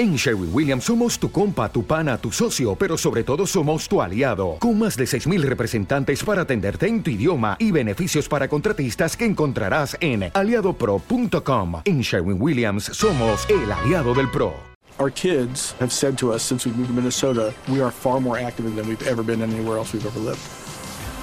En Sherwin Williams somos tu compa, tu pana, tu socio, pero sobre todo somos tu aliado, con más de 6.000 representantes para atenderte en tu idioma y beneficios para contratistas que encontrarás en aliadopro.com. En Sherwin Williams somos el aliado del PRO. Our kids have said to us since we moved to Minnesota, we are far more active than we've ever been anywhere else we've ever lived.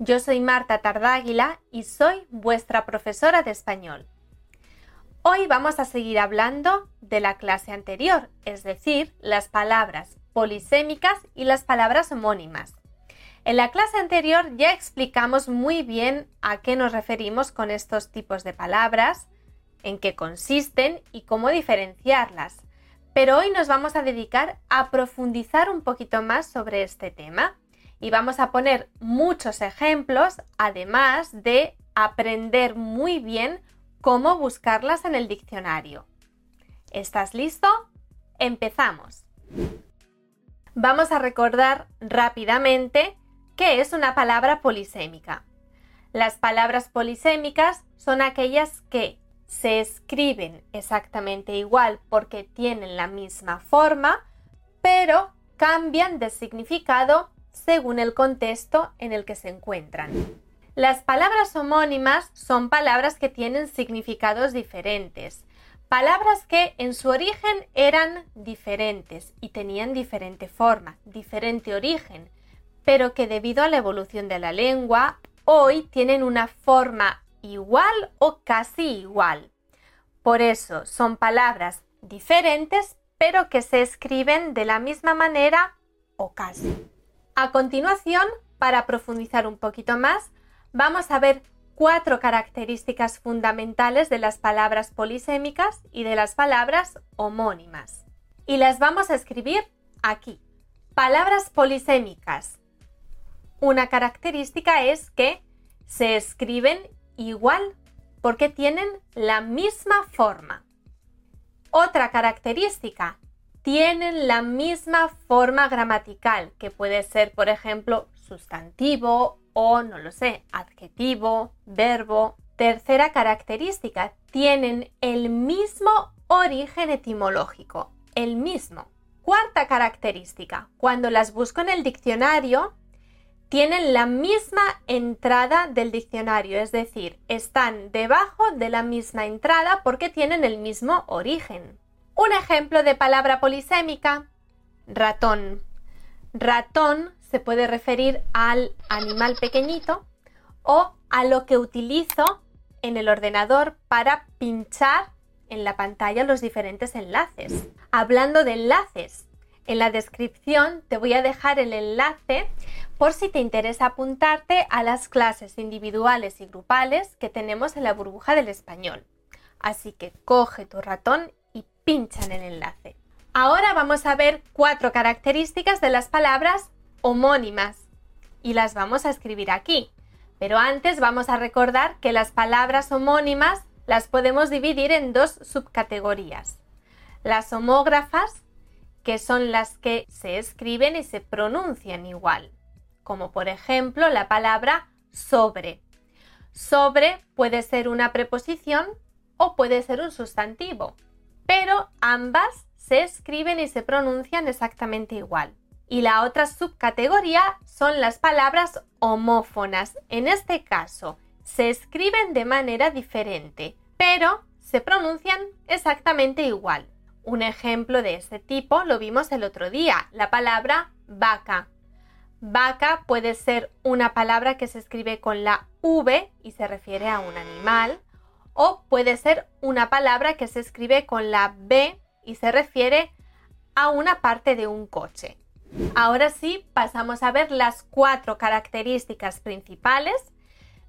Yo soy Marta Tardáguila y soy vuestra profesora de español. Hoy vamos a seguir hablando de la clase anterior, es decir, las palabras polisémicas y las palabras homónimas. En la clase anterior ya explicamos muy bien a qué nos referimos con estos tipos de palabras, en qué consisten y cómo diferenciarlas. Pero hoy nos vamos a dedicar a profundizar un poquito más sobre este tema y vamos a poner muchos ejemplos, además de aprender muy bien cómo buscarlas en el diccionario. ¿Estás listo? Empezamos. Vamos a recordar rápidamente qué es una palabra polisémica. Las palabras polisémicas son aquellas que se escriben exactamente igual porque tienen la misma forma, pero cambian de significado según el contexto en el que se encuentran. Las palabras homónimas son palabras que tienen significados diferentes, palabras que en su origen eran diferentes y tenían diferente forma, diferente origen, pero que debido a la evolución de la lengua hoy tienen una forma igual o casi igual. Por eso son palabras diferentes pero que se escriben de la misma manera o casi. A continuación, para profundizar un poquito más, vamos a ver cuatro características fundamentales de las palabras polisémicas y de las palabras homónimas. Y las vamos a escribir aquí. Palabras polisémicas. Una característica es que se escriben igual porque tienen la misma forma. Otra característica, tienen la misma forma gramatical, que puede ser, por ejemplo, sustantivo o, no lo sé, adjetivo, verbo. Tercera característica, tienen el mismo origen etimológico, el mismo. Cuarta característica, cuando las busco en el diccionario, tienen la misma entrada del diccionario, es decir, están debajo de la misma entrada porque tienen el mismo origen. Un ejemplo de palabra polisémica, ratón. Ratón se puede referir al animal pequeñito o a lo que utilizo en el ordenador para pinchar en la pantalla los diferentes enlaces. Hablando de enlaces, en la descripción te voy a dejar el enlace por si te interesa apuntarte a las clases individuales y grupales que tenemos en la burbuja del español. Así que coge tu ratón pincha en el enlace. Ahora vamos a ver cuatro características de las palabras homónimas y las vamos a escribir aquí. Pero antes vamos a recordar que las palabras homónimas las podemos dividir en dos subcategorías. Las homógrafas, que son las que se escriben y se pronuncian igual, como por ejemplo la palabra sobre. Sobre puede ser una preposición o puede ser un sustantivo pero ambas se escriben y se pronuncian exactamente igual. Y la otra subcategoría son las palabras homófonas. En este caso, se escriben de manera diferente, pero se pronuncian exactamente igual. Un ejemplo de este tipo lo vimos el otro día, la palabra vaca. Vaca puede ser una palabra que se escribe con la V y se refiere a un animal, o puede ser una palabra que se escribe con la B y se refiere a una parte de un coche. Ahora sí, pasamos a ver las cuatro características principales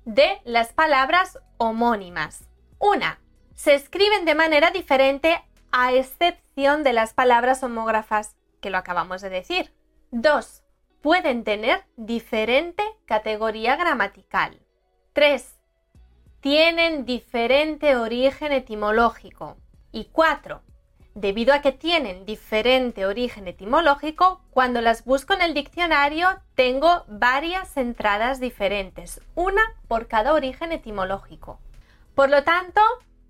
de las palabras homónimas. Una, se escriben de manera diferente a excepción de las palabras homógrafas, que lo acabamos de decir. 2. Pueden tener diferente categoría gramatical. 3. Tienen diferente origen etimológico. Y 4. Debido a que tienen diferente origen etimológico, cuando las busco en el diccionario tengo varias entradas diferentes, una por cada origen etimológico. Por lo tanto,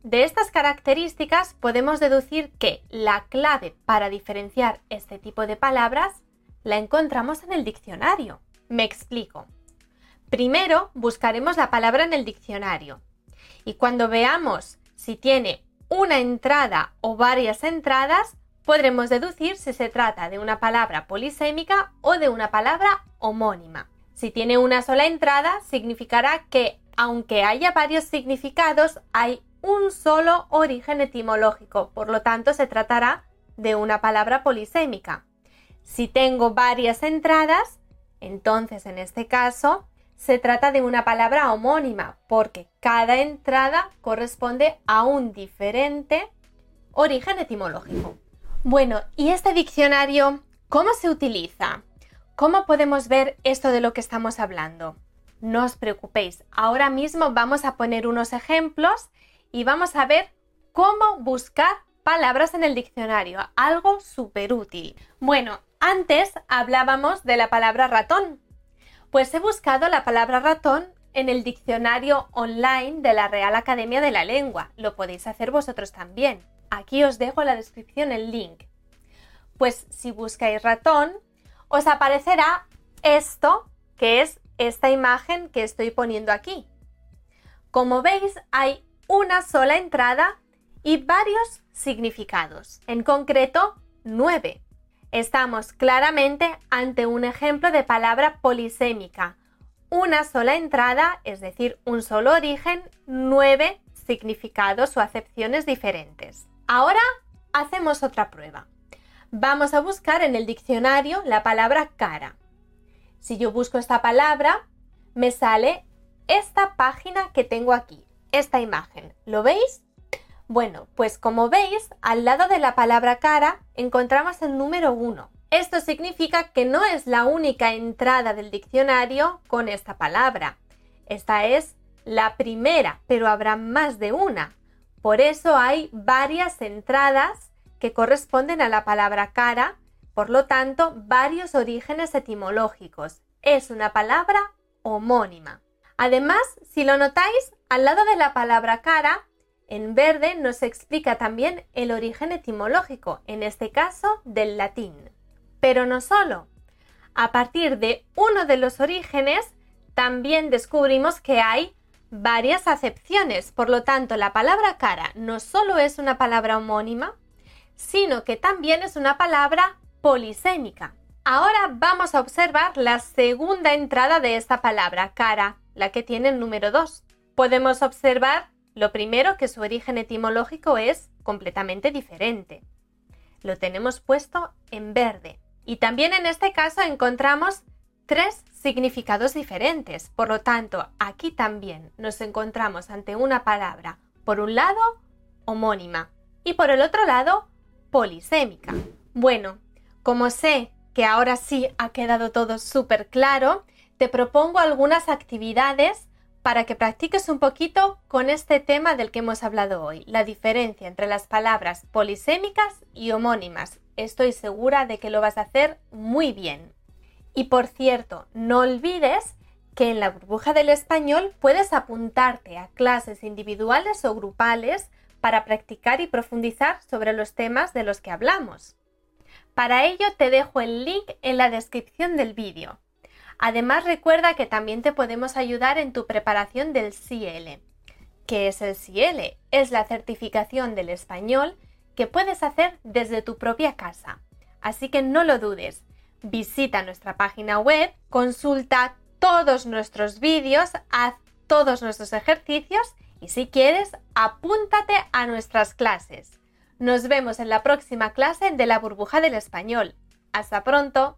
de estas características podemos deducir que la clave para diferenciar este tipo de palabras la encontramos en el diccionario. Me explico. Primero buscaremos la palabra en el diccionario y cuando veamos si tiene una entrada o varias entradas, podremos deducir si se trata de una palabra polisémica o de una palabra homónima. Si tiene una sola entrada, significará que aunque haya varios significados, hay un solo origen etimológico, por lo tanto se tratará de una palabra polisémica. Si tengo varias entradas, entonces en este caso se trata de una palabra homónima porque cada entrada corresponde a un diferente origen etimológico. Bueno, ¿y este diccionario cómo se utiliza? ¿Cómo podemos ver esto de lo que estamos hablando? No os preocupéis, ahora mismo vamos a poner unos ejemplos y vamos a ver cómo buscar palabras en el diccionario, algo súper útil. Bueno, antes hablábamos de la palabra ratón, pues he buscado la palabra ratón en el diccionario online de la Real Academia de la Lengua. Lo podéis hacer vosotros también. Aquí os dejo en la descripción el link. Pues si buscáis ratón, os aparecerá esto, que es esta imagen que estoy poniendo aquí. Como veis, hay una sola entrada y varios significados, en concreto nueve estamos claramente ante un ejemplo de palabra polisémica. Una sola entrada, es decir, un solo origen, nueve significados o acepciones diferentes. Ahora hacemos otra prueba. Vamos a buscar en el diccionario la palabra cara. Si yo busco esta palabra, me sale esta página que tengo aquí, esta imagen. ¿Lo veis? Bueno, pues como veis, al lado de la palabra cara encontramos el número 1. Esto significa que no es la única entrada del diccionario con esta palabra. Esta es la primera, pero habrá más de una. Por eso hay varias entradas que corresponden a la palabra cara, por lo tanto, varios orígenes etimológicos. Es una palabra homónima. Además, si lo notáis, al lado de la palabra cara en verde nos explica también el origen etimológico, en este caso del latín. Pero no solo. A partir de uno de los orígenes, también descubrimos que hay varias acepciones. Por lo tanto, la palabra cara no solo es una palabra homónima, sino que también es una palabra polisémica. Ahora vamos a observar la segunda entrada de esta palabra, cara, la que tiene el número 2. Podemos observar lo primero que su origen etimológico es completamente diferente. Lo tenemos puesto en verde. Y también en este caso encontramos tres significados diferentes. Por lo tanto, aquí también nos encontramos ante una palabra, por un lado, homónima y por el otro lado, polisémica. Bueno, como sé que ahora sí ha quedado todo súper claro, te propongo algunas actividades para que practiques un poquito con este tema del que hemos hablado hoy, la diferencia entre las palabras polisémicas y homónimas. Estoy segura de que lo vas a hacer muy bien. Y por cierto, no olvides que en la burbuja del español puedes apuntarte a clases individuales o grupales para practicar y profundizar sobre los temas de los que hablamos. Para ello te dejo el link en la descripción del vídeo. Además, recuerda que también te podemos ayudar en tu preparación del CL. ¿Qué es el CL? Es la certificación del español que puedes hacer desde tu propia casa. Así que no lo dudes. Visita nuestra página web, consulta todos nuestros vídeos, haz todos nuestros ejercicios y si quieres, apúntate a nuestras clases. Nos vemos en la próxima clase de la burbuja del español. Hasta pronto.